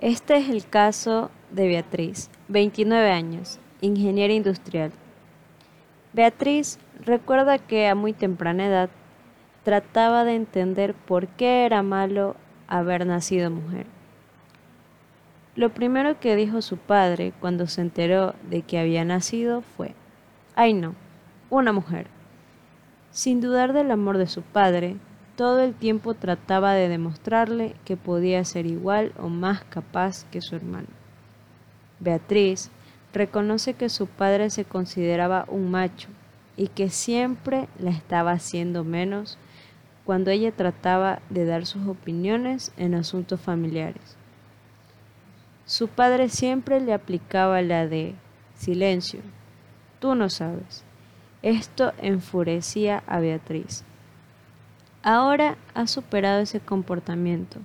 Este es el caso de Beatriz, 29 años, ingeniera industrial. Beatriz recuerda que a muy temprana edad trataba de entender por qué era malo haber nacido mujer. Lo primero que dijo su padre cuando se enteró de que había nacido fue, ay no, una mujer. Sin dudar del amor de su padre, todo el tiempo trataba de demostrarle que podía ser igual o más capaz que su hermano. Beatriz reconoce que su padre se consideraba un macho y que siempre la estaba haciendo menos cuando ella trataba de dar sus opiniones en asuntos familiares. Su padre siempre le aplicaba la de silencio, tú no sabes. Esto enfurecía a Beatriz. Ahora ha superado ese comportamiento,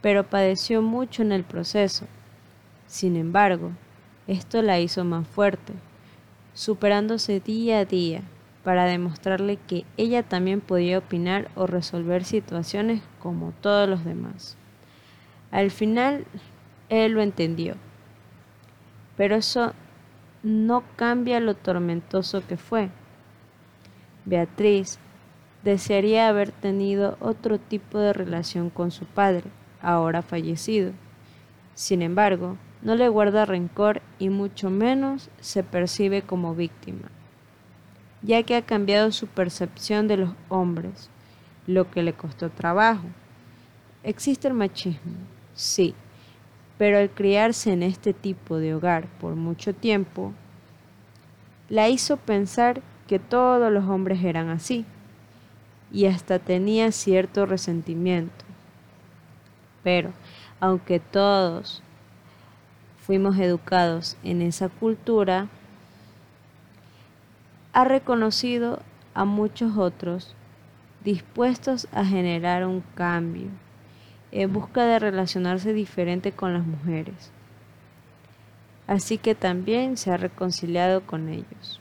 pero padeció mucho en el proceso. Sin embargo, esto la hizo más fuerte, superándose día a día para demostrarle que ella también podía opinar o resolver situaciones como todos los demás. Al final, él lo entendió, pero eso no cambia lo tormentoso que fue. Beatriz desearía haber tenido otro tipo de relación con su padre, ahora fallecido. Sin embargo, no le guarda rencor y mucho menos se percibe como víctima, ya que ha cambiado su percepción de los hombres, lo que le costó trabajo. ¿Existe el machismo? Sí, pero al criarse en este tipo de hogar por mucho tiempo, la hizo pensar que todos los hombres eran así y hasta tenía cierto resentimiento. Pero, aunque todos fuimos educados en esa cultura, ha reconocido a muchos otros dispuestos a generar un cambio en busca de relacionarse diferente con las mujeres. Así que también se ha reconciliado con ellos.